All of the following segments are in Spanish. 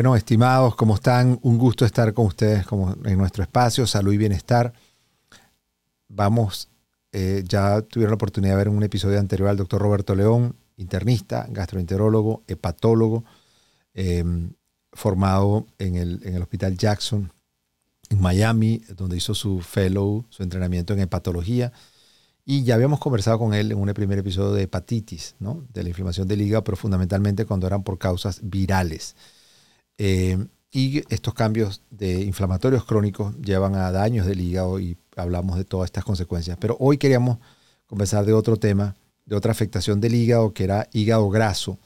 Bueno, estimados, ¿cómo están? Un gusto estar con ustedes como en nuestro espacio, salud y bienestar. Vamos, eh, ya tuvieron la oportunidad de ver en un episodio anterior al doctor Roberto León, internista, gastroenterólogo, hepatólogo, eh, formado en el, en el Hospital Jackson en Miami, donde hizo su fellow, su entrenamiento en hepatología. Y ya habíamos conversado con él en un primer episodio de hepatitis, ¿no? de la inflamación del hígado, pero fundamentalmente cuando eran por causas virales. Eh, y estos cambios de inflamatorios crónicos llevan a daños del hígado y hablamos de todas estas consecuencias. Pero hoy queríamos conversar de otro tema, de otra afectación del hígado, que era hígado graso,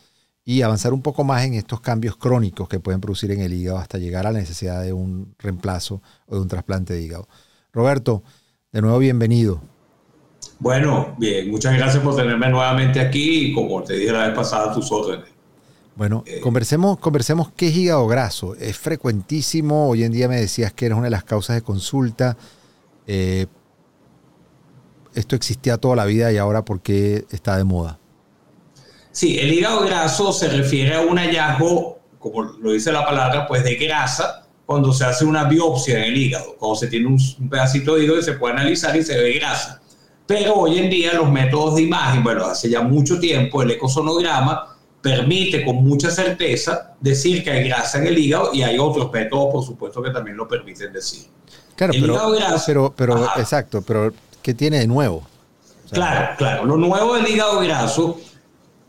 y avanzar un poco más en estos cambios crónicos que pueden producir en el hígado hasta llegar a la necesidad de un reemplazo o de un trasplante de hígado. Roberto, de nuevo bienvenido. Bueno, bien, muchas gracias por tenerme nuevamente aquí y como te dije la vez pasada, tus órdenes. Bueno, conversemos, conversemos qué es hígado graso. Es frecuentísimo. Hoy en día me decías que eres una de las causas de consulta. Eh, esto existía toda la vida y ahora por qué está de moda. Sí, el hígado graso se refiere a un hallazgo, como lo dice la palabra, pues de grasa cuando se hace una biopsia en el hígado, cuando se tiene un, pedacito de hígado y se puede analizar y se ve grasa. Pero hoy en día los métodos de imagen, bueno, hace ya mucho tiempo el ecosonograma permite con mucha certeza decir que hay grasa en el hígado y hay otros métodos, por supuesto, que también lo permiten decir. Claro, pero, pero, exacto, pero ¿qué tiene de nuevo? claro, claro. Lo nuevo del hígado graso,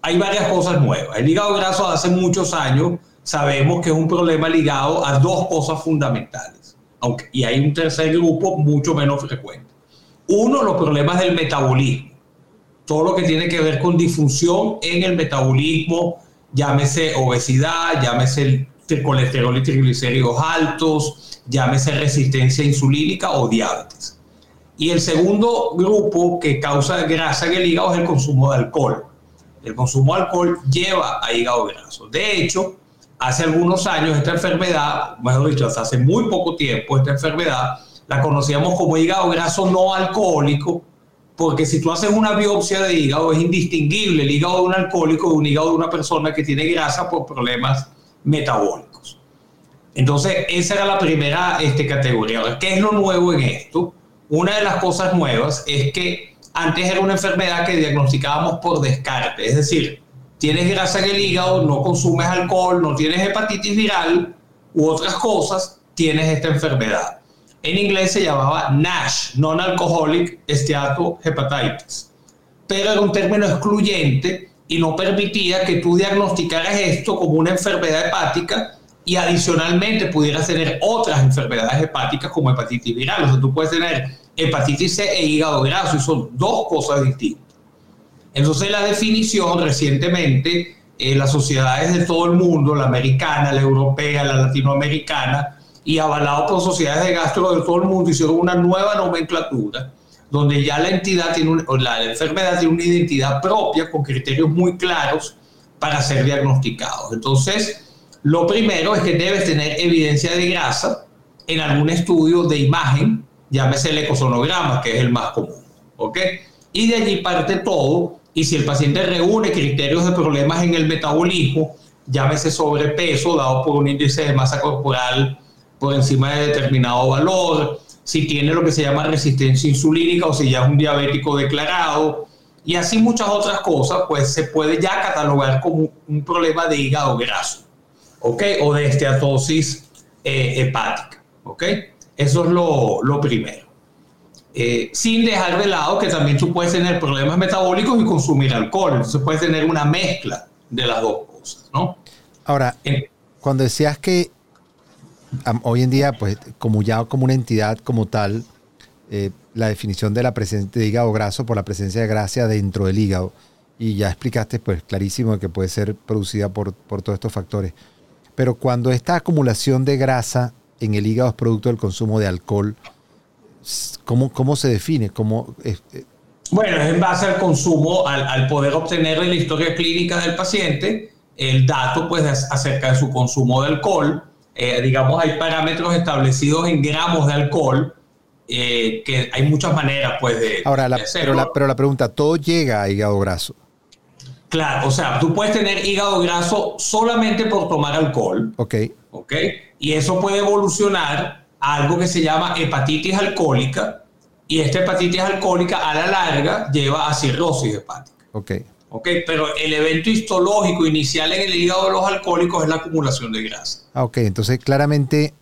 hay varias cosas nuevas. El hígado graso hace muchos años sabemos que es un problema ligado a dos cosas fundamentales. Aunque, y hay un tercer grupo mucho menos frecuente. Uno, los problemas del metabolismo todo lo que tiene que ver con disfunción en el metabolismo, llámese obesidad, llámese colesterol y triglicéridos altos, llámese resistencia insulínica o diabetes. Y el segundo grupo que causa grasa en el hígado es el consumo de alcohol. El consumo de alcohol lleva a hígado graso. De hecho, hace algunos años esta enfermedad, mejor dicho, hasta hace muy poco tiempo, esta enfermedad la conocíamos como hígado graso no alcohólico porque si tú haces una biopsia de hígado es indistinguible el hígado de un alcohólico de un hígado de una persona que tiene grasa por problemas metabólicos. Entonces, esa era la primera este, categoría. ¿qué es lo nuevo en esto? Una de las cosas nuevas es que antes era una enfermedad que diagnosticábamos por descarte, es decir, tienes grasa en el hígado, no consumes alcohol, no tienes hepatitis viral u otras cosas, tienes esta enfermedad. En inglés se llamaba NASH, Non-Alcoholic Steatohepatitis, pero era un término excluyente y no permitía que tú diagnosticaras esto como una enfermedad hepática y adicionalmente pudieras tener otras enfermedades hepáticas como hepatitis viral. O sea, tú puedes tener hepatitis C e hígado graso y son dos cosas distintas. Entonces la definición recientemente, en las sociedades de todo el mundo, la americana, la europea, la latinoamericana, y avalado por sociedades de gastro de todo el mundo, hicieron una nueva nomenclatura donde ya la entidad tiene la enfermedad tiene una identidad propia con criterios muy claros para ser diagnosticados. Entonces, lo primero es que debes tener evidencia de grasa en algún estudio de imagen, llámese el ecosonograma, que es el más común, ¿ok? Y de allí parte todo, y si el paciente reúne criterios de problemas en el metabolismo, llámese sobrepeso, dado por un índice de masa corporal por encima de determinado valor, si tiene lo que se llama resistencia insulínica o si ya es un diabético declarado, y así muchas otras cosas, pues se puede ya catalogar como un problema de hígado graso, ¿ok? O de esteatosis eh, hepática, ¿ok? Eso es lo, lo primero. Eh, sin dejar de lado que también tú puedes tener problemas metabólicos y consumir alcohol. Entonces puedes tener una mezcla de las dos cosas, ¿no? Ahora, cuando decías que hoy en día, pues como ya como una entidad como tal, eh, la definición de la presencia de hígado graso por la presencia de grasa dentro del hígado. Y ya explicaste, pues clarísimo, que puede ser producida por, por todos estos factores. Pero cuando esta acumulación de grasa en el hígado es producto del consumo de alcohol, ¿cómo, cómo se define? ¿Cómo, eh, bueno, es en base al consumo, al, al, poder obtener en la historia clínica del paciente el dato pues, acerca de su consumo de alcohol eh, digamos, hay parámetros establecidos en gramos de alcohol, eh, que hay muchas maneras, pues, de, Ahora, Pero la, pero la pregunta, ¿todo llega a hígado graso? Claro, o sea, tú puedes tener hígado graso solamente por tomar alcohol. Ok. ¿ok? Y eso puede evolucionar a algo que se llama hepatitis alcohólica, y esta hepatitis alcohólica a la larga lleva a cirrosis hepática. Ok. Ok, pero el evento histológico inicial en el hígado de los alcohólicos es la acumulación de grasa. Ah, ok, entonces claramente,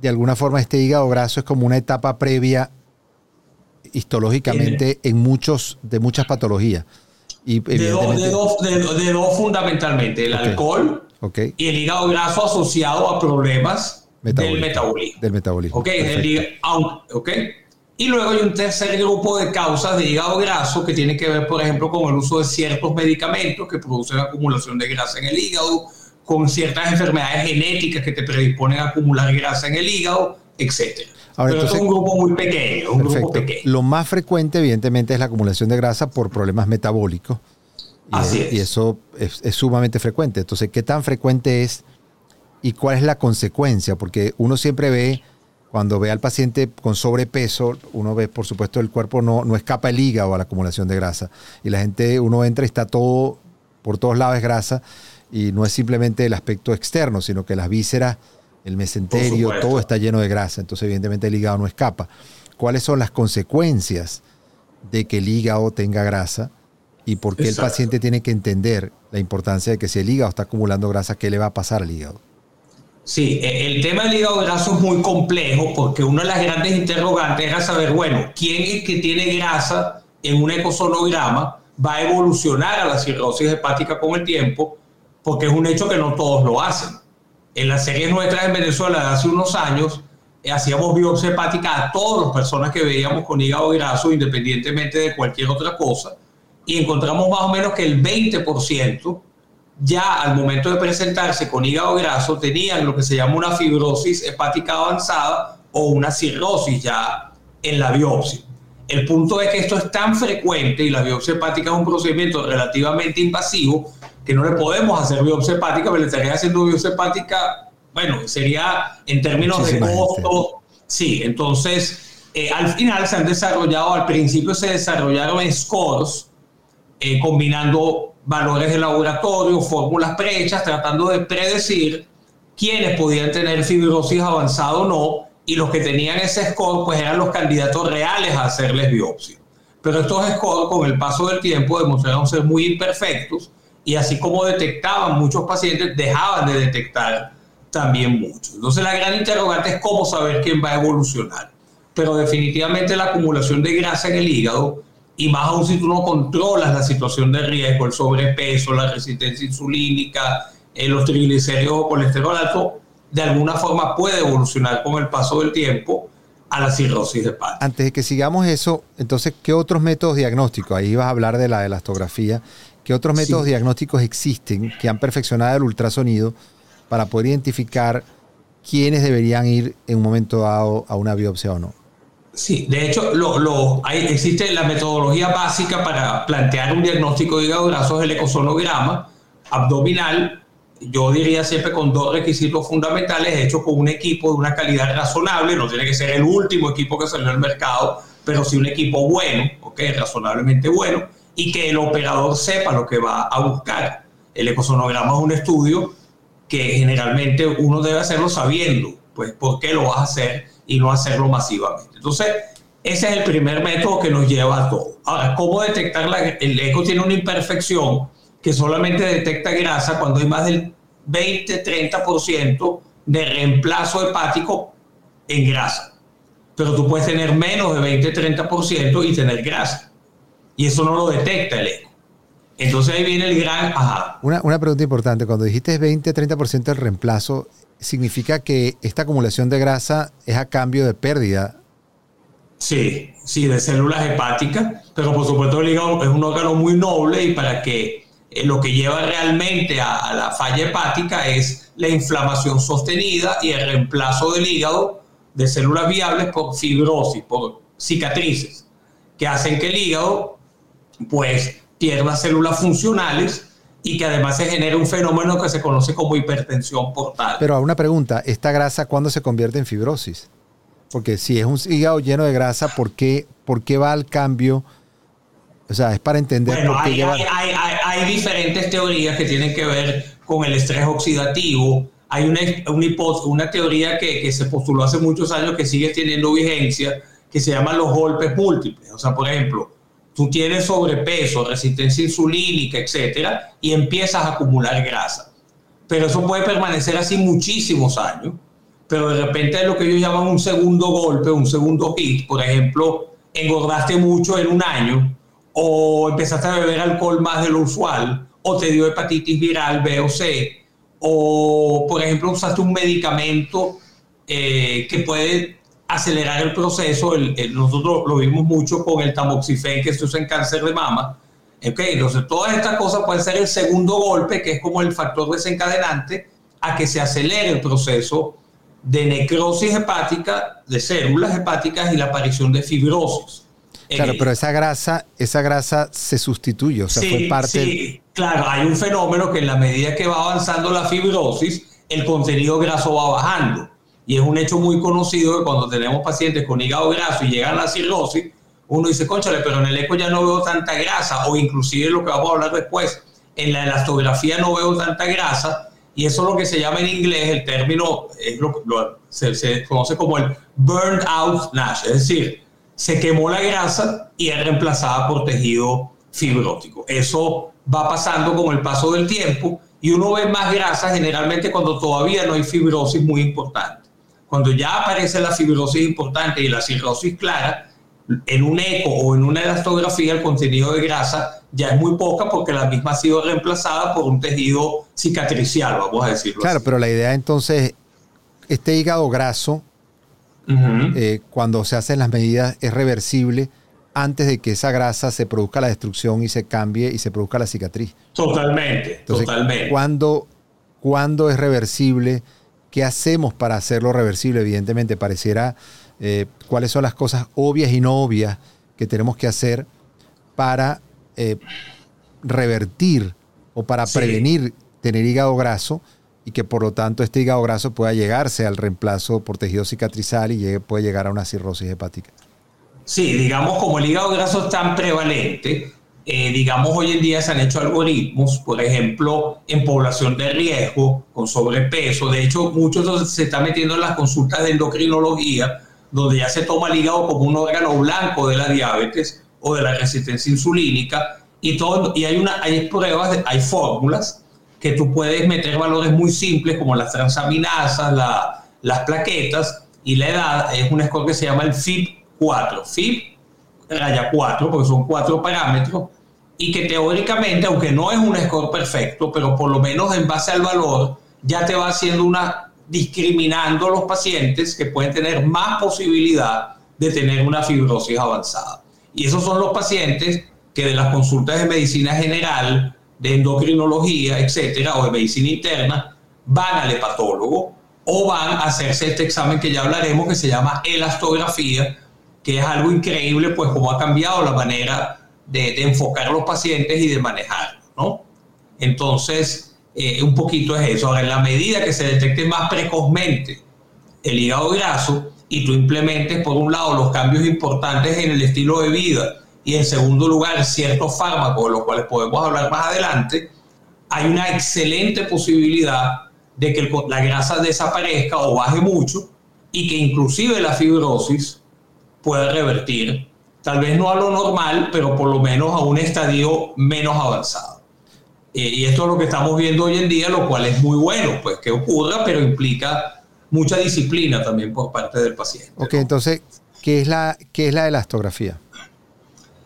de alguna forma, este hígado graso es como una etapa previa histológicamente en muchos, de muchas patologías. Y de, dos, de, dos, de, dos, fundamentalmente, el alcohol y el hígado graso asociado a problemas del metabolismo. Del metabolismo. Okay, ok, y luego hay un tercer grupo de causas de hígado graso que tiene que ver, por ejemplo, con el uso de ciertos medicamentos que producen acumulación de grasa en el hígado, con ciertas enfermedades genéticas que te predisponen a acumular grasa en el hígado, etc. Pero es un grupo muy pequeño, un grupo pequeño. Lo más frecuente, evidentemente, es la acumulación de grasa por problemas metabólicos. Y, Así es. y eso es, es sumamente frecuente. Entonces, ¿qué tan frecuente es y cuál es la consecuencia? Porque uno siempre ve cuando ve al paciente con sobrepeso, uno ve, por supuesto, el cuerpo no, no escapa el hígado a la acumulación de grasa. Y la gente, uno entra y está todo, por todos lados es grasa. Y no es simplemente el aspecto externo, sino que las vísceras, el mesenterio, todo está lleno de grasa. Entonces, evidentemente, el hígado no escapa. ¿Cuáles son las consecuencias de que el hígado tenga grasa? Y por qué Exacto. el paciente tiene que entender la importancia de que si el hígado está acumulando grasa, ¿qué le va a pasar al hígado? Sí, e, el tema del hígado graso es muy complejo porque una de las grandes interrogantes era saber, bueno, ¿quién es que tiene grasa en un ecosonograma va a evolucionar a la cirrosis hepática con el tiempo? Porque es un hecho que no todos lo hacen. En las series nuestras en Venezuela de hace unos años, eh, hacíamos biopsia hepática a todas las personas que veíamos con hígado graso, independientemente de cualquier otra cosa, y encontramos más o menos que el 20% ya al momento de presentarse con hígado graso tenían lo que se llama una fibrosis hepática avanzada o una cirrosis ya en la biopsia. El punto es que esto es tan frecuente y la biopsia hepática es un procedimiento relativamente invasivo que no le podemos hacer biopsia hepática, pero le estaría haciendo biopsia hepática, bueno, sería en términos Muchísima de costo. Gente. Sí, entonces eh, al final se han desarrollado, al principio se desarrollaron scores eh, combinando valores de laboratorio, fórmulas prehechas, tratando de predecir quiénes podían tener fibrosis avanzada o no, y los que tenían ese score pues eran los candidatos reales a hacerles biopsia. Pero estos scores con el paso del tiempo demostraron ser muy imperfectos y así como detectaban muchos pacientes, dejaban de detectar también muchos. Entonces la gran interrogante es cómo saber quién va a evolucionar. Pero definitivamente la acumulación de grasa en el hígado y más aún si tú no controlas la situación de riesgo, el sobrepeso, la resistencia insulínica, eh, los triglicéridos o colesterol alto, de alguna forma puede evolucionar con el paso del tiempo a la cirrosis hepática. Antes de que sigamos eso, entonces, ¿qué otros métodos diagnósticos? Ahí vas a hablar de la elastografía. ¿Qué otros métodos sí. diagnósticos existen que han perfeccionado el ultrasonido para poder identificar quiénes deberían ir en un momento dado a una biopsia o no? Sí, de hecho, lo, hay, existe la metodología básica para plantear un diagnóstico de hígado graso es el ecosonograma abdominal. Yo diría siempre con dos requisitos fundamentales, hecho con un equipo de una calidad razonable, no tiene que ser el último equipo que salió al mercado, pero sí un equipo bueno, okay, razonablemente bueno, y que el operador sepa lo que va a buscar. El ecosonograma es un estudio que generalmente uno debe hacerlo sabiendo, pues, por qué lo vas a hacer y no hacerlo masivamente. Entonces, ese es el primer método que nos lleva a todo. Ahora, ¿cómo detectar la, el eco tiene una imperfección que solamente detecta grasa cuando hay más del 20-30% de reemplazo hepático en grasa. Pero tú puedes tener menos de 20-30% y tener grasa. Y eso no lo detecta el eco. Entonces ahí viene el gran ajá. Una, una pregunta importante. Cuando dijiste 20-30% del reemplazo, significa que esta acumulación de grasa es a cambio de pérdida. Sí, sí, de células hepáticas, pero por supuesto el hígado es un órgano muy noble y para que eh, lo que lleva realmente a, a, la falla hepática es la inflamación sostenida y el reemplazo del hígado de células viables por fibrosis, por cicatrices, que hacen que el hígado pues pierda células funcionales y que además se genera un fenómeno que se conoce como hipertensión portal. Pero a una pregunta, ¿esta grasa cuándo se convierte en fibrosis? Porque si es un hígado lleno de grasa, ¿por qué, por qué va al cambio? O sea, es para entender bueno, por qué hay, lleva... hay, hay, hay, diferentes teorías que tienen que ver con el estrés oxidativo, hay una, una, una teoría que, que, se postuló hace muchos años que sigue teniendo vigencia, que se llaman los golpes múltiples. O sea, por ejemplo, tú tienes sobrepeso, resistencia insulínica, etcétera, y empiezas a acumular grasa. Pero eso puede permanecer así muchísimos años, pero de repente es lo que ellos llaman un segundo golpe, un segundo hit. Por ejemplo, engordaste mucho en un año, o empezaste a beber alcohol más de lo usual, o te dio hepatitis viral B o C, o por ejemplo usaste un medicamento eh, que puede acelerar el proceso. nosotros lo vimos mucho con el tamoxifen que se usa en cáncer de mama. Okay, entonces todas estas cosas pueden ser el segundo golpe, que es como el factor desencadenante a que se acelere el proceso de necrosis hepática, de células hepáticas y la aparición de fibrosis. Claro, pero esa grasa, esa grasa se sustituye, o sea, fue parte. Sí, claro, hay un fenómeno que en la medida que va avanzando la fibrosis, el contenido graso va bajando. Y es un hecho muy conocido que cuando tenemos pacientes con hígado graso y llegan a la cirrosis, uno dice, conchale, pero en el eco ya no veo tanta grasa, o inclusive lo que vamos a hablar después, en la elastografía no veo tanta grasa, y eso es lo que se llama en inglés, el término es lo, se, se, conoce como el burned out NASH, es decir, se quemó la grasa y es reemplazada por tejido fibrótico. Eso va pasando con el paso del tiempo y uno ve más grasa generalmente cuando todavía no hay fibrosis muy importante. Cuando ya aparece la fibrosis importante y la cirrosis clara, en un eco o en una elastografía el contenido de grasa ya es muy poca porque la misma ha sido reemplazada por un tejido cicatricial, vamos a decirlo. Claro, pero la idea entonces, este hígado graso eh, cuando se hacen las medidas es reversible antes de que esa grasa se produzca la destrucción y se cambie y se produzca la cicatriz. Totalmente, totalmente. ¿cuándo, ¿Cuándo es reversible? ¿Qué hacemos para hacerlo reversible? Evidentemente, pareciera eh, cuáles son las cosas obvias y no obvias que tenemos que hacer para eh, revertir o para prevenir tener hígado graso y que por lo tanto este hígado graso pueda llegarse al reemplazo por tejido cicatrizal y llegue, puede llegar a una cirrosis hepática. Sí, digamos como el hígado graso es tan prevalente, eh, digamos hoy en día se han hecho algoritmos, por ejemplo, en población de riesgo, con sobrepeso, de hecho muchos se están metiendo en las consultas de endocrinología, donde ya se toma el hígado como un órgano blanco de la diabetes o de la resistencia insulínica, y, todo, y hay, una, hay pruebas, hay fórmulas que tú puedes meter valores muy simples como las transaminasas, las plaquetas y la edad. Es un score que se llama el FIB4. FIB raya 4, porque son cuatro parámetros, y que teóricamente, aunque no es un score perfecto, pero por lo menos en base al valor, ya te va haciendo una discriminando a los pacientes que pueden tener más posibilidad de tener una fibrosis avanzada. Y esos son los pacientes que de las consultas de medicina general de endocrinología, etcétera, o de medicina interna, van al hepatólogo o van a hacerse este examen que ya hablaremos, que se llama elastografía, que es algo increíble, pues como ha cambiado la manera de, enfocar a los pacientes y de manejarlos, ¿no? Entonces, eh, un poquito es eso. Ahora, en la medida que se detecte más precozmente el hígado graso y tú implementes, por un lado, los cambios importantes en el estilo de vida, y en segundo lugar ciertos fármacos, de los cuales podemos hablar más adelante, hay una excelente posibilidad de que la grasa desaparezca o baje mucho y que inclusive la fibrosis pueda revertir, tal vez no a lo normal, pero por lo menos a un estadio menos avanzado. Eh, y esto es lo que estamos viendo hoy en día, lo cual es muy bueno, pues que ocurra, pero implica mucha disciplina también por parte del paciente. Ok, entonces, ¿qué es la, qué es la elastografía?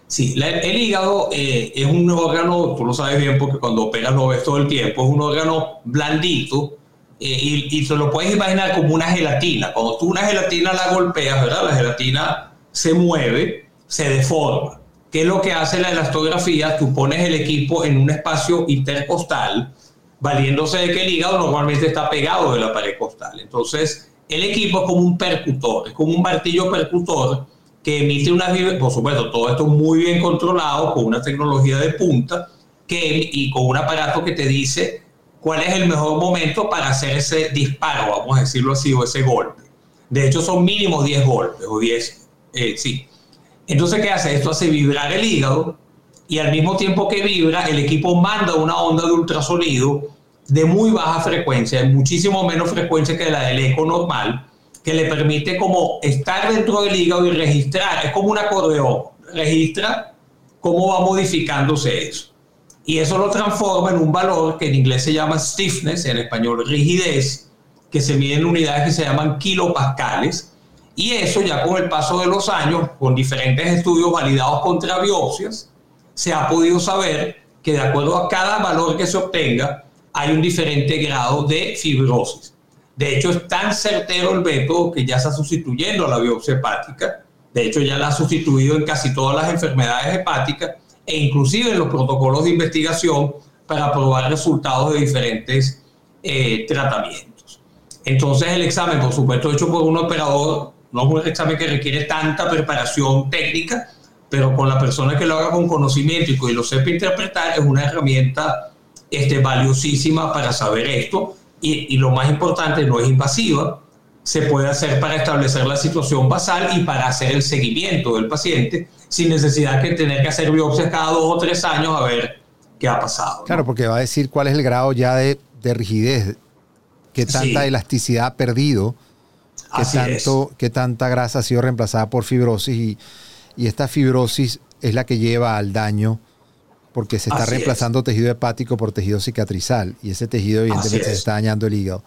Sí, el hígado eh, es un órgano, tú lo sabes bien porque cuando operas lo ves todo el tiempo, es un órgano blandito eh, y, y te lo puedes imaginar como una gelatina. Cuando tú una gelatina la golpeas, ¿verdad? La gelatina se mueve, se deforma. ¿Qué es lo que hace la elastografía? Tú pones el equipo en un espacio intercostal, valiéndose de que el hígado normalmente está pegado de la pared costal. Entonces, el equipo es como un percutor, es como un martillo percutor que emite una por supuesto, todo esto muy bien controlado con una tecnología de punta que, y con un aparato que te dice cuál es el mejor momento para hacer ese disparo, vamos a decirlo así, o ese golpe. De hecho, son mínimo 10 golpes o 10, eh, sí. Entonces, ¿qué hace? Esto hace vibrar el hígado y al mismo tiempo que vibra, el equipo manda una onda de ultrasonido de muy baja frecuencia, muchísimo menos frecuencia que la del eco normal, que le permite como estar dentro del hígado y registrar, es como un acordeón, registra cómo va modificándose eso. Y eso lo transforma en un valor que en inglés se llama stiffness, en español rigidez, que se mide en unidades que se llaman kilopascales. Y eso ya con el paso de los años, con diferentes estudios validados contra biopsias, se ha podido saber que de acuerdo a cada valor que se obtenga, hay un diferente grado de fibrosis. De hecho, es tan certero el método que ya está sustituyendo a la biopsia hepática. De hecho, ya la ha sustituido en casi todas las enfermedades hepáticas e inclusive en los protocolos de investigación para probar resultados de diferentes eh, tratamientos. Entonces, el examen, por supuesto, hecho por un operador, no es un examen que requiere tanta preparación técnica, pero con la persona que lo haga con conocimiento y que lo sepa interpretar, es una herramienta este, valiosísima para saber esto. Y, y, lo más importante, no es invasiva, se puede hacer para establecer la situación basal y para hacer el seguimiento del paciente sin necesidad de tener que hacer biopsias cada dos o tres años a ver qué ha pasado. Claro, porque va a decir cuál es el grado ya de, de rigidez, qué tanta elasticidad ha perdido, qué, tanto, qué tanta grasa ha sido reemplazada por fibrosis y, y esta fibrosis es la que lleva al daño porque se está Así reemplazando es. tejido hepático por tejido cicatrizal y ese tejido evidentemente se está dañando el hígado.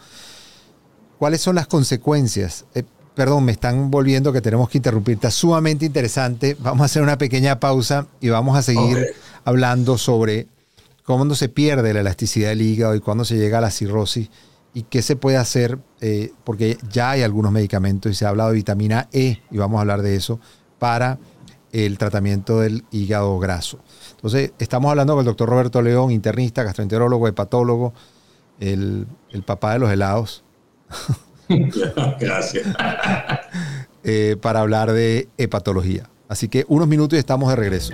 ¿Cuáles son las consecuencias? Eh, perdón, me están volviendo que tenemos que interrumpir. Está sumamente interesante. Vamos a hacer una pequeña pausa y vamos a seguir okay. hablando sobre cómo se pierde la elasticidad del hígado y cuándo se llega a la cirrosis y qué se puede hacer, eh, porque ya hay algunos medicamentos y se ha hablado de vitamina E y vamos a hablar de eso para el tratamiento del hígado graso. Entonces, estamos hablando con el doctor Roberto León, internista, gastroenterólogo, hepatólogo, el, el papá de los helados. Gracias. eh, para hablar de hepatología. Así que unos minutos y estamos de regreso.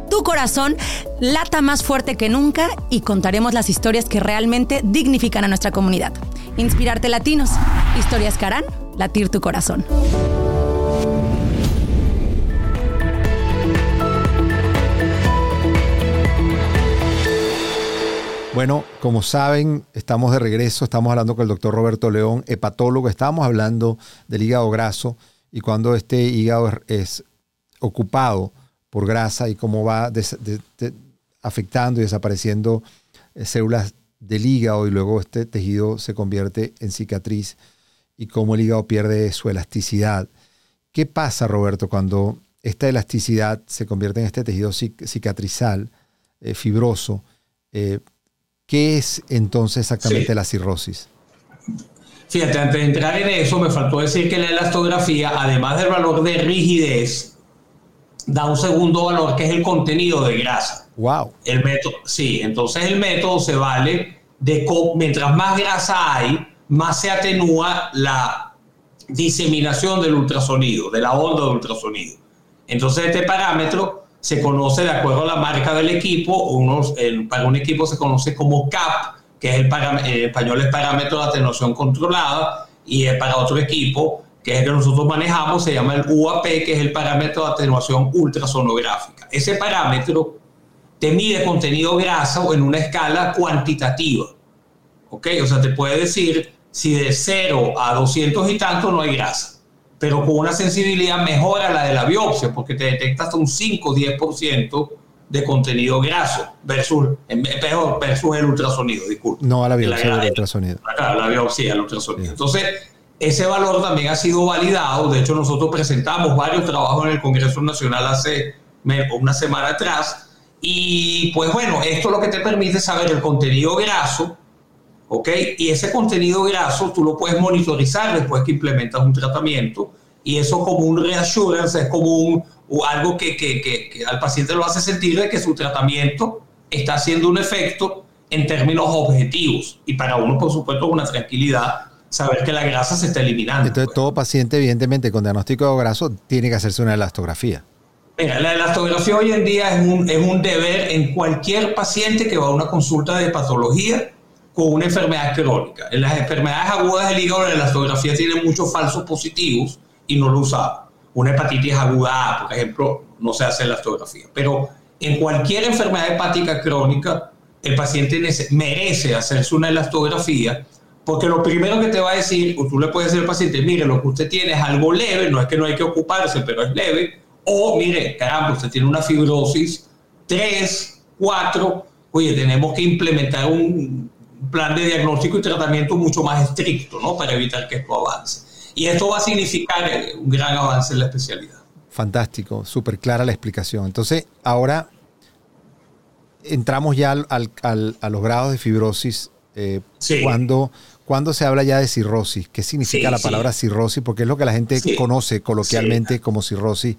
tu corazón lata más fuerte que nunca y contaremos las historias que realmente dignifican a nuestra comunidad. Inspirarte Latinos, historias que harán latir tu corazón. Bueno, como saben, estamos de regreso, estamos hablando con el doctor Roberto León, hepatólogo, estamos hablando del hígado graso y cuando este hígado es, ocupado por grasa y cómo va des, de, de, afectando y desapareciendo eh, células del hígado y luego este tejido se convierte en cicatriz y cómo el hígado pierde su elasticidad. ¿Qué pasa, Roberto, cuando esta elasticidad se convierte en este tejido cicatrizal, eh, fibroso? Eh, ¿Qué es entonces exactamente sí. la cirrosis? Fíjate, antes de entrar en eso, me faltó decir que la elastografía, además del valor de rigidez, da un segundo valor que es el contenido de grasa. Wow. El método, sí, entonces el método se vale de mientras más grasa hay, más se atenúa la diseminación del ultrasonido, de la onda de ultrasonido. Entonces este parámetro se conoce de acuerdo a la marca del equipo, unos, el, para un equipo se conoce como CAP, que es el en español es parámetro de atenuación controlada, y para otro equipo, que es el que nosotros manejamos, se llama el UAP, que es el parámetro de atenuación ultrasonográfica. Ese parámetro te mide contenido grasa o en una escala cuantitativa. ¿Ok? O sea, te puede decir si de 0 a 200 y tanto no hay grasa, pero con una sensibilidad mejor a la de la biopsia, porque te detecta hasta un 5 o 10% de contenido graso versus, peor, versus el ultrasonido, disculpe. No a la biopsia del ultrasonido. A la biopsia, el ultrasonido. Entonces, ese valor también ha sido validado. De hecho, nosotros presentamos varios trabajos en el Congreso Nacional hace una semana atrás. Y pues bueno, esto es lo que te permite saber el contenido graso, ¿ok? Y ese contenido graso tú lo puedes monitorizar después que implementas un tratamiento y eso como un reassurance, es como un, algo que, que, que, al paciente lo hace sentir de que su tratamiento está haciendo un efecto en términos objetivos. Y para uno, por supuesto, es una tranquilidad saber que la grasa se está eliminando. Entonces, pues. todo paciente, evidentemente, con diagnóstico de graso, tiene que hacerse una elastografía. Mira, la elastografía hoy en día es un, es un deber en cualquier paciente que va a una consulta de patología con una enfermedad crónica. En las enfermedades agudas del hígado, la elastografía tiene muchos falsos positivos y no lo usaba. Una hepatitis aguda A, por ejemplo, no se hace elastografía. Pero en cualquier enfermedad hepática crónica, el paciente merece hacerse una elastografía porque lo primero que te va a decir, o tú le puedes decir al paciente, mire, lo que usted tiene es algo leve, no es que no hay que ocuparse, pero es leve, o mire, caramba, usted tiene una fibrosis 3, 4, oye, tenemos que implementar un plan de diagnóstico y tratamiento mucho más estricto, ¿no? Para evitar que esto avance. Y esto va a significar eh, un gran avance en la especialidad. Fantástico, súper clara la explicación. Entonces, ahora entramos ya al, a los grados de fibrosis. Eh, cuando, cuando se habla ya de cirrosis, ¿qué significa la palabra cirrosis? Porque es lo que la gente conoce coloquialmente como cirrosis.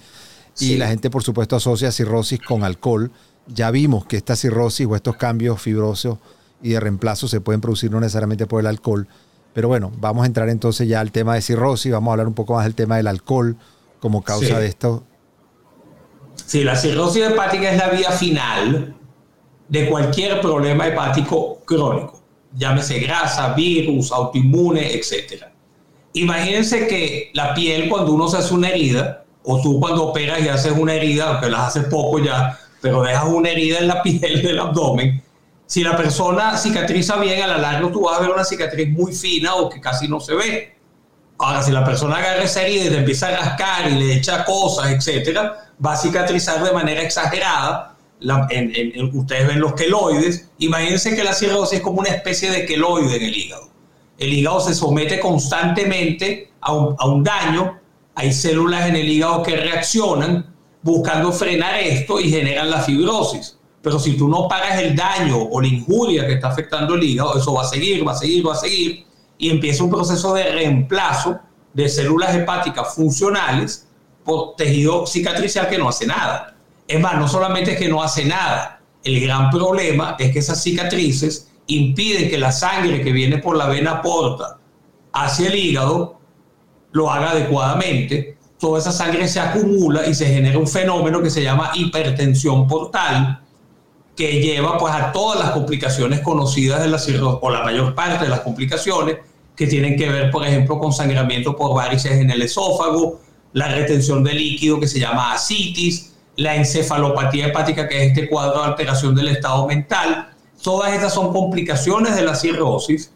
Y la gente, por supuesto, asocia cirrosis con alcohol. Ya vimos que esta cirrosis o estos cambios fibrosos y de reemplazo se pueden producir no necesariamente por el alcohol. Pero bueno, vamos a entrar entonces ya al tema de cirrosis, vamos a hablar un poco más del tema del alcohol como causa de esto. Sí, la cirrosis hepática es la vía final de cualquier problema hepático crónico, llámese grasa, virus, autoinmune, etc. Imagínense que la piel cuando uno se hace una herida, o tú cuando operas y haces una herida, aunque las haces poco ya, pero dejas una herida en la piel del abdomen, si la persona cicatriza bien, a la larga tú vas a ver una cicatriz muy fina o que casi no se ve. Ahora, si la persona agarra esa herida y te empieza a rascar y le echa cosas, etcétera, va a cicatrizar de manera exagerada. Ustedes ven los queloides. Imagínense que la cirrosis es como una especie de queloide en el hígado. El hígado se somete constantemente a un, a un daño. Hay células en el hígado que reaccionan buscando frenar esto y generan la fibrosis. Pero si tú no pagas el daño o la injuria que está afectando el hígado, eso va a seguir, va a seguir, va a seguir, y empieza un proceso de reemplazo de células hepáticas funcionales por tejido cicatricial que no hace nada. Es más, no solamente es que no hace nada, el gran problema es que esas cicatrices impiden que la sangre que viene por la vena porta hacia el hígado lo haga adecuadamente. Toda esa sangre se acumula y se genera un fenómeno que se llama hipertensión portal, que lleva pues a todas las complicaciones conocidas de la cirrosis, o la mayor parte de las complicaciones que tienen que ver, por ejemplo, con sangramiento por varices en el esófago, la retención de líquido que se llama asitis, la encefalopatía hepática, que es este cuadro de alteración del estado mental. Todas estas son complicaciones de la cirrosis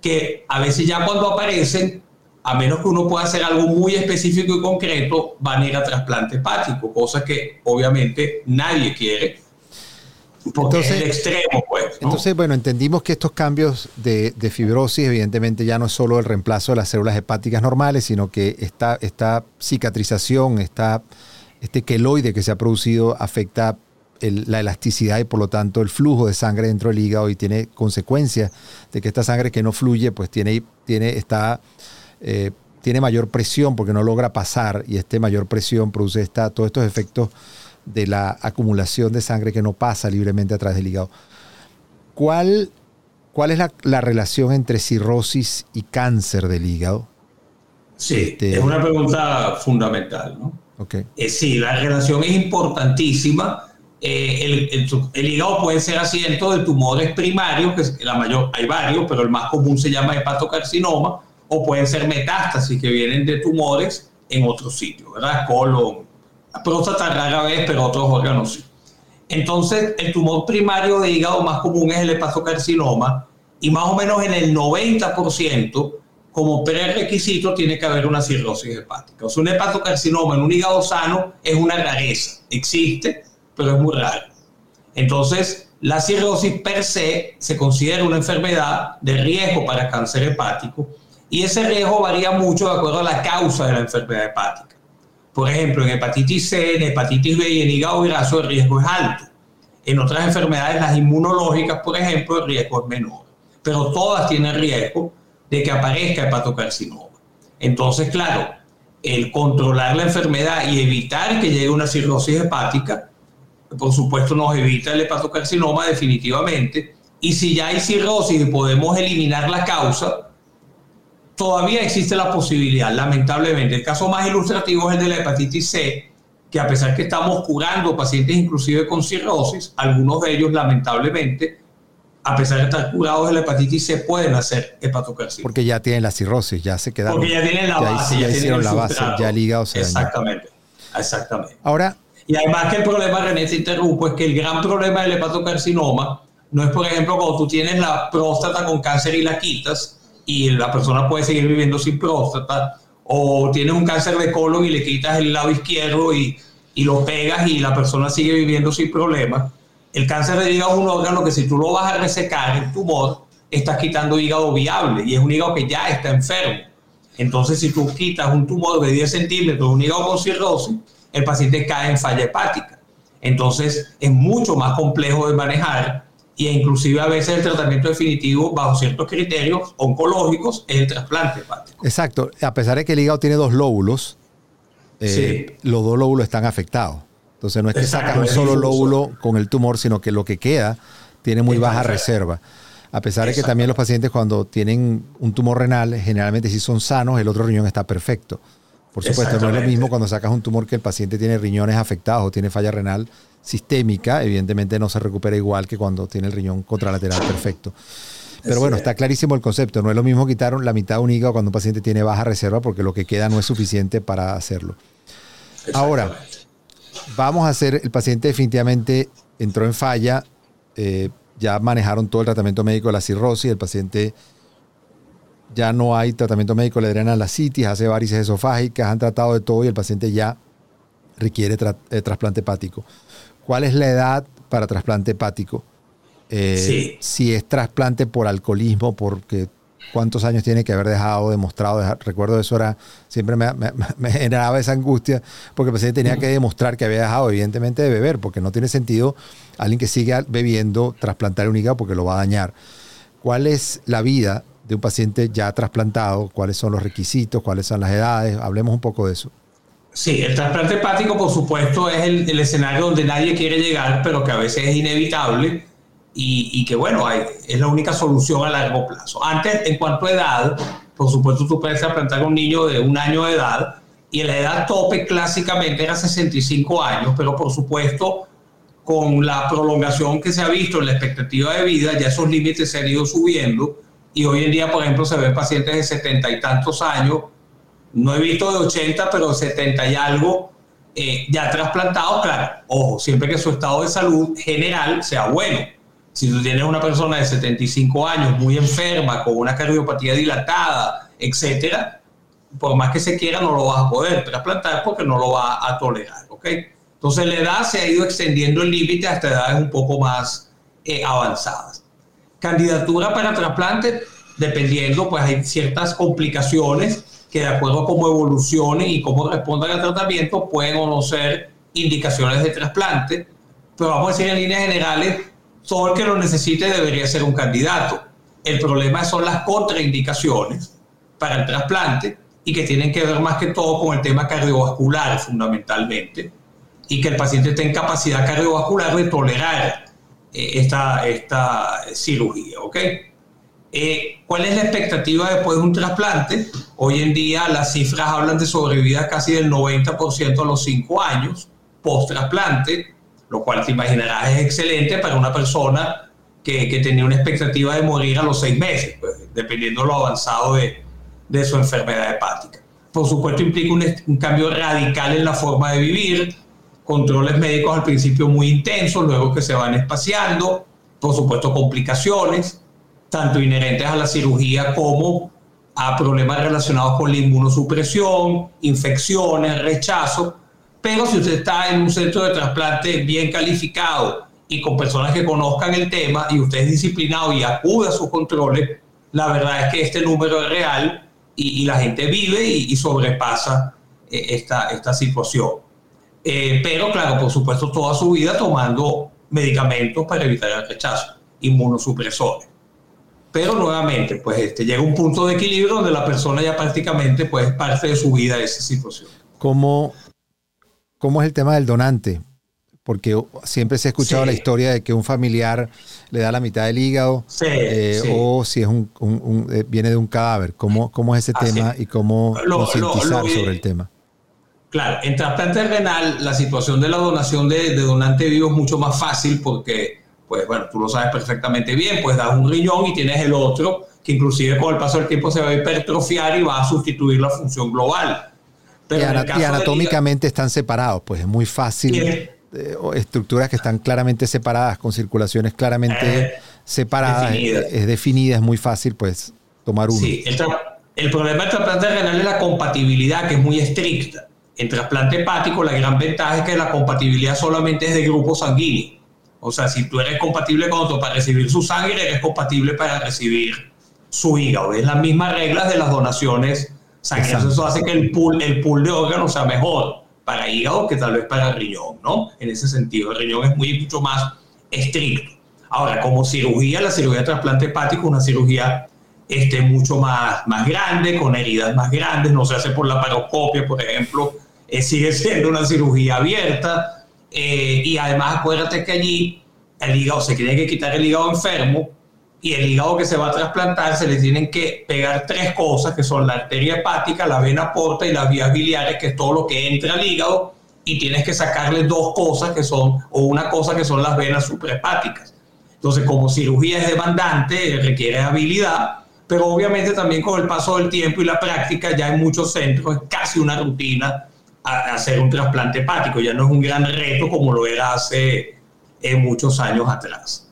que a veces ya cuando aparecen, a menos que uno pueda hacer algo muy específico y concreto, van a ir a trasplante hepático, cosa que obviamente nadie quiere entonces, extremo, pues. Entonces, bueno, entendimos que estos cambios de, fibrosis, evidentemente, ya no es solo el reemplazo de las células hepáticas normales, sino que esta, esta cicatrización, esta, este queloide que se ha producido afecta la elasticidad y por lo tanto el flujo de sangre dentro del hígado y tiene consecuencias de que esta sangre que no fluye, pues tiene, tiene, está, eh, tiene mayor presión porque no logra pasar y esta mayor presión produce esta, todos estos efectos de la acumulación de sangre que no pasa libremente a través del hígado. ¿Cuál, cuál es la, relación entre cirrosis y cáncer del hígado? Sí, este, es una pregunta fundamental. ¿no? Eh, sí, la relación es importantísima. Eh, el, hígado puede ser asiento de tumores primarios, que la mayor, hay varios, pero el más común se llama hepatocarcinoma, o pueden ser metástasis que vienen de tumores en otros sitios, ¿verdad? Colon, próstata rara vez, pero otros órganos sí. Entonces, el tumor primario de hígado más común es el hepatocarcinoma y más o menos en el 90% como prerequisito tiene que haber una cirrosis hepática. O sea, un hepatocarcinoma en un hígado sano es una rareza, existe, pero es muy raro. Entonces, la cirrosis per se se considera una enfermedad de riesgo para cáncer hepático y ese riesgo varía mucho de acuerdo a la causa de la enfermedad hepática. Por ejemplo, en hepatitis C, en hepatitis B y en hígado graso el riesgo es alto. En otras enfermedades, las inmunológicas, por ejemplo, el riesgo es menor. Pero todas tienen riesgo de que aparezca hepatocarcinoma. Entonces, claro, el controlar la enfermedad y evitar que llegue una cirrosis hepática, por supuesto nos evita el hepatocarcinoma definitivamente. Y si ya hay cirrosis y podemos eliminar la causa, todavía existe la posibilidad, lamentablemente. El caso más ilustrativo es el de la hepatitis C, que a pesar que estamos curando pacientes inclusive con cirrosis, algunos de ellos lamentablemente, a pesar de estar curados de la hepatitis C, pueden hacer hepatocarcinoma. Porque ya tienen la cirrosis, ya se quedaron. Porque ya tienen la base. Ya, hicieron la base, ya el hígado se Exactamente, exactamente. Ahora... Y además que el problema, René, se interrumpo, es que el gran problema del hepatocarcinoma no es, por ejemplo, cuando tú tienes la próstata con cáncer y la quitas y la persona puede seguir viviendo sin próstata, o tienes un cáncer de colon y le quitas el lado izquierdo y, y lo pegas y la persona sigue viviendo sin problema. El cáncer de hígado es un órgano que si tú lo vas a resecar, el tumor, estás quitando hígado viable y es un hígado que ya está enfermo. Entonces, si tú quitas un tumor de 10 centímetros, un hígado con cirrosis, el paciente cae en falla hepática. Entonces, es mucho más complejo de manejar y inclusive a veces el tratamiento definitivo bajo ciertos criterios oncológicos es el trasplante hepático. Exacto, a pesar de que el hígado tiene dos lóbulos, eh, los dos lóbulos están afectados. Entonces no es que sacas un solo lóbulo con el tumor, sino que lo que queda tiene muy baja reserva. A pesar de que también los pacientes cuando tienen un tumor renal, generalmente si son sanos, el otro riñón está perfecto. Por supuesto, no es lo mismo cuando sacas un tumor que el paciente tiene riñones afectados o tiene falla renal sistémica, evidentemente no se recupera igual que cuando tiene el riñón contralateral perfecto. Pero bueno, está clarísimo el concepto. No es lo mismo quitar la mitad de un hígado cuando un paciente tiene baja reserva porque lo que queda no es suficiente para hacerlo. Ahora, vamos a hacer, el paciente definitivamente entró en falla, eh, ya manejaron todo el tratamiento médico de la cirrosis, el paciente ya no hay tratamiento médico, le drenan la citis, hace varices esofágicas, han tratado de todo y el paciente ya requiere eh, trasplante hepático. ¿Cuál es la edad para trasplante hepático? Eh, si es trasplante por alcoholismo, porque cuántos años tiene que haber dejado demostrado. recuerdo eso era, siempre me, generaba esa angustia, porque el paciente tenía que demostrar que había dejado, evidentemente, de beber, porque no tiene sentido alguien que siga bebiendo trasplantar un hígado porque lo va a dañar. ¿Cuál es la vida de un paciente ya trasplantado? ¿Cuáles son los requisitos? ¿Cuáles son las edades? Hablemos un poco de eso. Sí, el trasplante hepático, por supuesto, es el, escenario donde nadie quiere llegar, pero que a veces es inevitable y, que, bueno, hay, es la única solución a largo plazo. Antes, en cuanto a edad, por supuesto, tú puedes trasplantar a un niño de un año de edad y la edad tope clásicamente era 65 años, pero por supuesto, con la prolongación que se ha visto en la expectativa de vida, ya esos límites se han ido subiendo y hoy en día, por ejemplo, se ven pacientes de 70 y tantos años no he visto de 80, pero 70 y algo eh, ya trasplantados, claro, ojo, siempre que su estado de salud general sea bueno. Si tú tienes una persona de 75 años muy enferma, con una cardiopatía dilatada, etcétera, por más que se quiera, no lo vas a poder trasplantar porque no lo va a tolerar, ¿ok? Entonces la edad se ha ido extendiendo el límite hasta edades un poco más eh, avanzadas. Candidatura para trasplante, dependiendo, pues hay ciertas complicaciones que de acuerdo a cómo evolucione y cómo respondan al tratamiento pueden o no ser indicaciones de trasplante, pero vamos a decir en líneas generales, todo el que lo necesite debería ser un candidato. El problema son las contraindicaciones para el trasplante y que tienen que ver más que todo con el tema cardiovascular fundamentalmente y que el paciente tenga capacidad cardiovascular de tolerar eh, esta, esta cirugía, ¿ok? Eh, ¿Cuál es la expectativa después de un trasplante? Hoy en día las cifras hablan de sobrevida casi del 90% a los 5 años post-trasplante, lo cual te imaginarás es excelente para una persona que, que tenía una expectativa de morir a los 6 meses, pues, dependiendo de lo avanzado de, de, su enfermedad hepática. Por supuesto implica un, un cambio radical en la forma de vivir, controles médicos al principio muy intensos, luego que se van espaciando, por supuesto complicaciones, tanto inherentes a la cirugía como a problemas relacionados con la inmunosupresión, infecciones, rechazo. Pero si usted está en un centro de trasplante bien calificado y con personas que conozcan el tema y usted es disciplinado y acude a sus controles, la verdad es que este número es real y, la gente vive y, sobrepasa eh, esta, esta situación. Eh, pero claro, por supuesto, toda su vida tomando medicamentos para evitar el rechazo, inmunosupresores. pero nuevamente, pues este, llega un punto de equilibrio donde la persona ya prácticamente pues parte de su vida esa situación. ¿Cómo, ¿Cómo es el tema del donante? Porque siempre se ha escuchado la historia de que un familiar le da la mitad del hígado eh, o si es un, eh, viene de un cadáver. ¿Cómo, cómo es ese tema y cómo concientizar sobre el tema? Claro, en trasplante renal la situación de la donación de, donante vivo es mucho más fácil porque, pues bueno, tú lo sabes perfectamente bien, pues das un riñón y tienes el otro que inclusive con el paso del tiempo se va a hipertrofiar y va a sustituir la función global. Y, anatómicamente están separados, pues es muy fácil. Eh, estructuras que están claramente separadas, con circulaciones claramente eh, separadas, Es, definida, es muy fácil pues tomar uno. Sí, el, el problema del trasplante renal es la compatibilidad, que es muy estricta. En trasplante hepático, la gran ventaja es que la compatibilidad solamente es de grupo sanguíneo. O sea, si tú eres compatible con otro para recibir su sangre, eres compatible para recibir su hígado. Es las mismas reglas de las donaciones sanguíneas. Eso hace que el pool, el pool de órganos sea mejor para hígado que tal vez para riñón, ¿no? En ese sentido, el riñón es muy, mucho más estricto. Ahora, como cirugía, la cirugía de trasplante hepático es una cirugía este, mucho más, más grande, con heridas más grandes, no se hace por la paroscopia, por ejemplo, eh, sigue siendo una cirugía abierta eh, y además acuérdate que allí el hígado se tiene que quitar el hígado enfermo y el hígado que se va a trasplantar se le tienen que pegar tres cosas que son la arteria hepática, la vena porta y las vías biliares, que es todo lo que entra al hígado y tienes que sacarle dos cosas que son, o una cosa que son las venas suprahepáticas. Entonces, como cirugía es demandante, requiere habilidad, pero obviamente también con el paso del tiempo y la práctica ya en muchos centros es casi una rutina hacer un trasplante hepático. Ya no es un gran reto como lo era hace eh, muchos años atrás.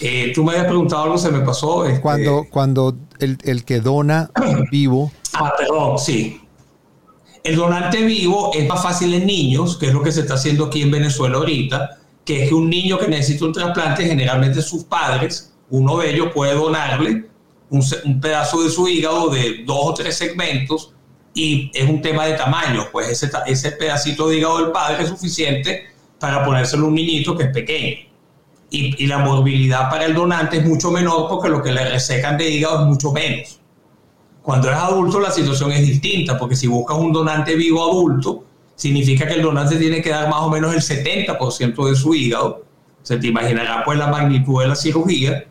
Eh, tú me habías preguntado algo, se me pasó. Este cuando, cuando el, el, que dona vivo. Ah, perdón, sí. El donante vivo es más fácil en niños, que es lo que se está haciendo aquí en Venezuela ahorita, que es que un niño que necesita un trasplante, generalmente sus padres, uno de ellos puede donarle un, un pedazo de su hígado de dos o tres segmentos y es un tema de tamaño, pues ese, ese pedacito de hígado del padre es suficiente para ponérselo a un niñito que es pequeño. Y, la morbilidad para el donante es mucho menor porque lo que le resecan de hígado es mucho menos. Cuando eres adulto la situación es distinta, porque si buscas un donante vivo adulto, significa que el donante tiene que dar más o menos el 70% de su hígado. Se te imaginará pues la magnitud de la cirugía.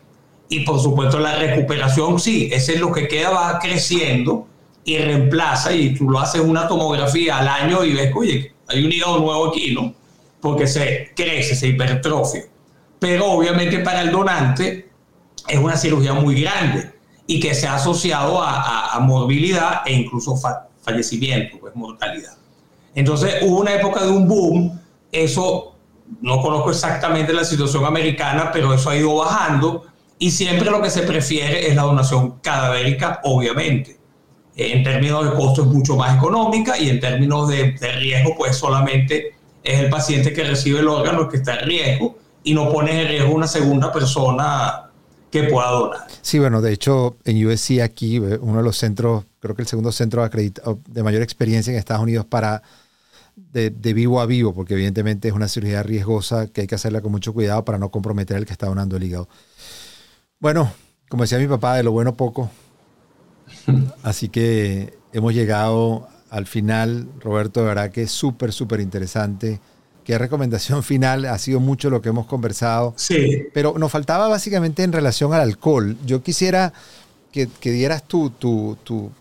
Y por supuesto la recuperación, sí, ese es lo que queda, va creciendo y reemplaza y tú lo haces una tomografía al año y ves, oye, hay un hígado nuevo aquí, ¿no? Porque se crece, se hipertrofia. Pero obviamente para el donante es una cirugía muy grande y que se ha asociado a, morbilidad e incluso fallecimiento, pues mortalidad. Entonces hubo una época de un boom, eso no conozco exactamente la situación americana, pero eso ha ido bajando y siempre lo que se prefiere es la donación cadavérica, obviamente en términos de costo es mucho más económica y en términos de, riesgo, pues solamente es el paciente que recibe el órgano el que está en riesgo y no pone en riesgo una segunda persona que pueda donar. Sí, bueno, de hecho en USC aquí, eh, uno de los centros, creo que el segundo centro de mayor experiencia en Estados Unidos para de, de, vivo a vivo, porque evidentemente es una cirugía riesgosa que hay que hacerla con mucho cuidado para no comprometer al que está donando el hígado. Bueno, como decía mi papá, de lo bueno poco, Así que hemos llegado al final, Roberto, de verdad que es súper, súper interesante. Qué recomendación final, ha sido mucho lo que hemos conversado. Sí. Pero nos faltaba básicamente en relación al alcohol. Yo quisiera que, dieras tu, tu, tu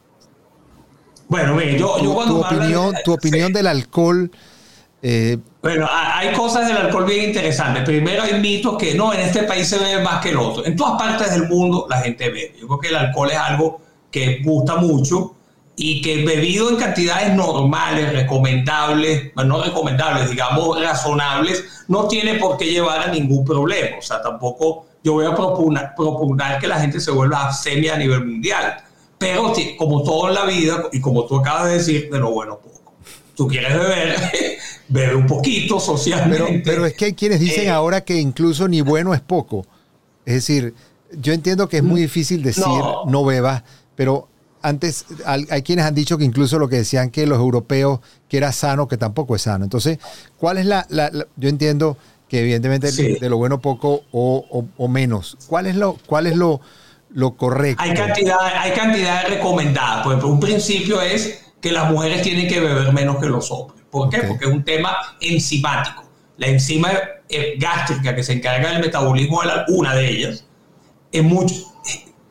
bueno, yo, yo tu opinión, tu opinión del alcohol. Eh, bueno, hay cosas del alcohol bien interesantes. Primero hay mitos que no, en este país se bebe más que el otro. En todas partes del mundo la gente bebe. Yo creo que el alcohol es algo que gusta mucho y que bebido en cantidades normales, recomendables, no recomendables, digamos razonables, no tiene por qué llevar a ningún problema. O sea, tampoco yo voy a propugnar, que la gente se vuelva abstemia a nivel mundial. Pero como todo en la vida, y como tú acabas de decir, de lo bueno poco. Tú quieres beber, bebe un poquito socialmente. Pero, es que hay quienes dicen eh, ahora que incluso ni bueno es poco. Es decir, yo entiendo que es muy difícil decir no, no bebas, pero antes hay, quienes han dicho que incluso lo que decían que los europeos que era sano, que tampoco es sano. Entonces, ¿cuál es la, yo entiendo que evidentemente de lo bueno poco o, menos. ¿Cuál es lo, cuál es lo, lo correcto? Hay cantidad, hay cantidades recomendadas. Por ejemplo, un principio es que las mujeres tienen que beber menos que los hombres. ¿Por qué? Porque es un tema enzimático. La enzima eh, gástrica que se encarga del metabolismo de la, una de ellas es mucho,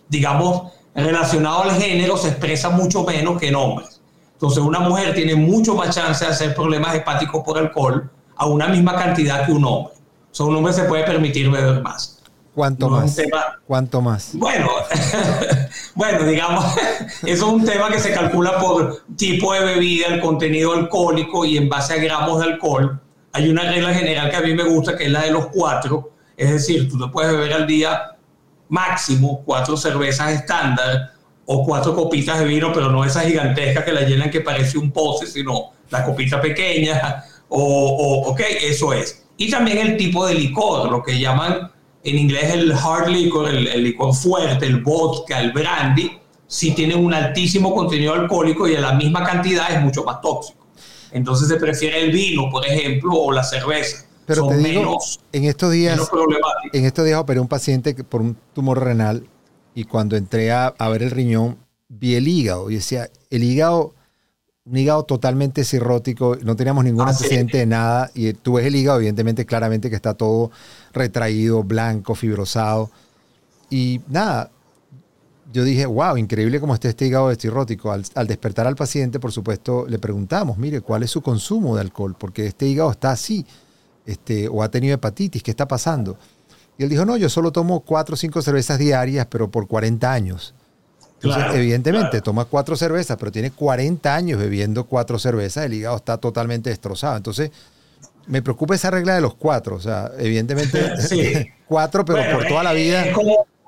digamos, relacionado al género, se expresa mucho menos que en hombres. Entonces, una mujer tiene mucho más chance de hacer problemas hepáticos por alcohol a una misma cantidad que un hombre. O sea, un hombre se puede permitir beber más. ¿Cuánto más? ¿Cuánto más? Bueno, bueno, digamos, eso es un tema que se calcula por tipo de bebida, el contenido alcohólico y en base a gramos de alcohol. Hay una regla general que a mí me gusta, que es la de los cuatro. Es decir, tú te puedes beber al día máximo cuatro cervezas estándar o cuatro copitas de vino, pero no esas gigantescas que la llenan que parece un pose, sino la copita pequeña, o, o, ok, eso es. Y también el tipo de licor, lo que llaman en inglés el hard liquor, el, licor fuerte, el vodka, el brandy, si tienen un altísimo contenido alcohólico y a la misma cantidad es mucho más tóxico. Entonces se prefiere el vino, por ejemplo, o la cerveza. Pero te digo, en estos días, en estos días operé un paciente por un tumor renal y cuando entré a, ver el riñón vi el hígado y decía, el hígado, un hígado totalmente cirrótico, no teníamos ningún ah, antecedente de nada y tú ves el hígado, evidentemente, claramente que está todo retraído, blanco, fibrosado y nada. Yo dije, wow, increíble cómo está este hígado cirrótico. Al, al despertar al paciente, por supuesto, le preguntamos, mire, ¿cuál es su consumo de alcohol? Porque este hígado está así este, o ha tenido hepatitis, ¿qué está pasando? Y él dijo, no, yo solo tomo cuatro o cinco cervezas diarias, pero por 40 años. Entonces, evidentemente, toma cuatro cervezas, pero tiene 40 años bebiendo cuatro cervezas, el hígado está totalmente destrozado. Entonces, me preocupa esa regla de los cuatro. O sea, evidentemente, cuatro, pero por toda la vida.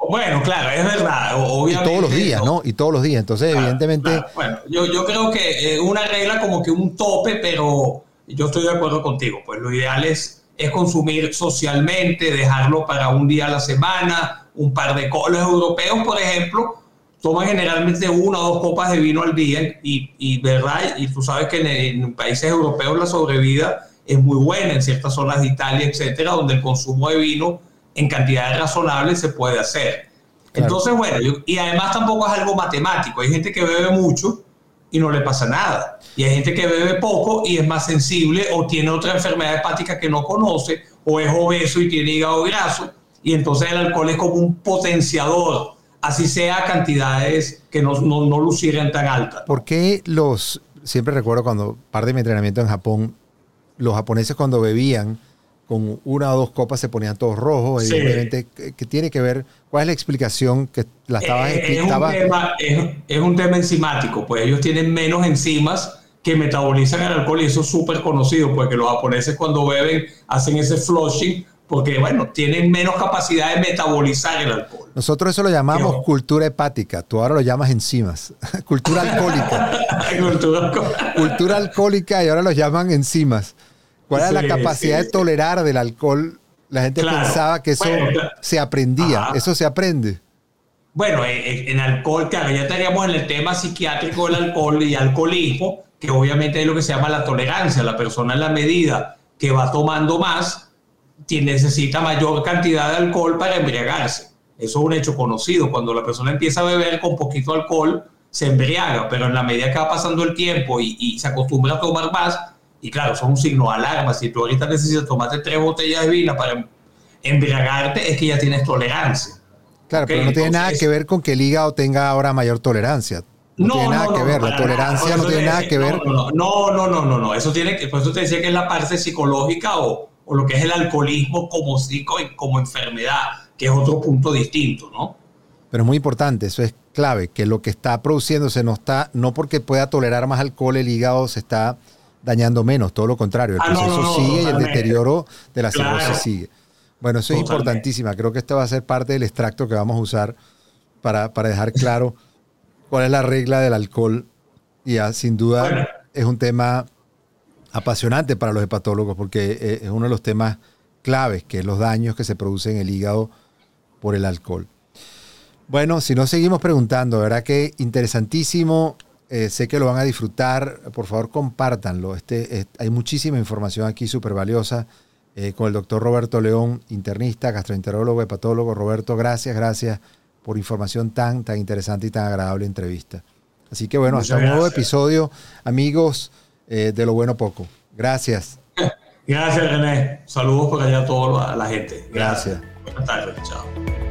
bueno, claro, es verdad. Obviamente, y todos los días, ¿no? Y todos los días. Entonces, evidentemente. Bueno, yo, yo creo que es una regla como que un tope, pero yo estoy de acuerdo contigo, pues lo ideal es, es consumir socialmente, dejarlo para un día a la semana, un par de copas. Los europeos, por ejemplo, toman generalmente una o dos copas de vino al día y, y verdad, y tú sabes que en, países europeos la sobrevida es muy buena, en ciertas zonas de Italia, etcétera, donde el consumo de vino en cantidades razonables se puede hacer. Entonces, bueno, y además tampoco es algo matemático. Hay gente que bebe mucho y no le pasa nada. Y hay gente que bebe poco y es más sensible o tiene otra enfermedad hepática que no conoce o es obeso y tiene hígado graso. Y entonces el alcohol es como un potenciador, así sea cantidades que no, no, no lucieran tan altas. ¿Por qué los, siempre recuerdo cuando parte de mi entrenamiento en Japón, los japoneses cuando bebían, con una o dos copas se ponían todos rojos, evidentemente, que, tiene que ver, ¿cuál es la explicación que la estabas eh, es, un tema, es, un tema enzimático, pues ellos tienen menos enzimas que metabolizan el alcohol y eso es súper conocido, porque los japoneses cuando beben hacen ese flushing porque bueno, tienen menos capacidad de metabolizar el alcohol. Nosotros eso lo llamamos cultura hepática, tú ahora lo llamas enzimas, cultura alcohólica. cultura alcohólica y ahora lo llaman enzimas. ¿Cuál era la capacidad de tolerar del alcohol? La gente pensaba que eso se aprendía. Eso se aprende. Bueno, eh, eh, en alcohol, claro, ya estaríamos en el tema psiquiátrico del alcohol y alcoholismo, que obviamente es lo que se llama la tolerancia. La persona en la medida que va tomando más, necesita mayor cantidad de alcohol para embriagarse. Eso es un hecho conocido. Cuando la persona empieza a beber con poquito alcohol, se embriaga, pero en la medida que va pasando el tiempo y, y se acostumbra a tomar más, y claro, son un signo de alarma. Si tú ahorita necesitas tomarte tres botellas de vino para embriagarte, es que ya tienes tolerancia. Claro, pero no tiene nada que ver con que el hígado tenga ahora mayor tolerancia. No, tiene nada que ver, la tolerancia no tiene nada que ver. No, no, no, no, no, eso tiene que, por eso te decía que es la parte psicológica o, o lo que es el alcoholismo como psico, como enfermedad, que es otro punto distinto, ¿no? Pero es muy importante, eso es clave, que lo que está produciéndose no está, no porque pueda tolerar más alcohol el hígado se está dañando menos, todo lo contrario, el ah, proceso sigue y el deterioro de la cirrosis sigue. Bueno, eso es importantísima. Creo que esto va a ser parte del extracto que vamos a usar para, dejar claro cuál es la regla del alcohol. Y sin duda es un tema apasionante para los hepatólogos porque e, es uno de los temas claves, que es los daños que se producen en el hígado por el alcohol. Bueno, si no seguimos preguntando, ¿verdad? Que interesantísimo eh, sé que lo van a disfrutar. Por favor, compártanlo. Este, hay muchísima información aquí súper valiosa eh, con el doctor Roberto León, internista, gastroenterólogo, hepatólogo. Roberto, gracias, gracias por información tan, tan interesante y tan agradable entrevista. Así que bueno, hasta un nuevo episodio, amigos eh, de Lo Bueno Poco. Gracias. Gracias, René. Saludos por allá a toda la gente. Gracias. Buenas tardes. Chao.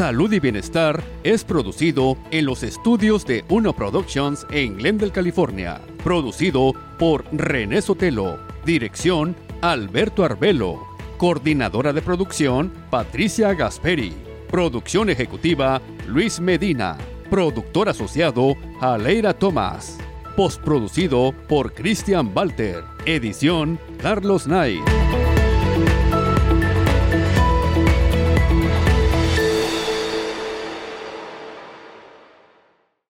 Salud y Bienestar es producido en los estudios de Uno Productions en Glendale, California. Producido por René Sotelo. Dirección Alberto Arbelo. Coordinadora de producción Patricia Gasperi. Producción ejecutiva Luis Medina. Productor asociado Aleira Tomás. Postproducido por Christian Walter. Edición Carlos Knight.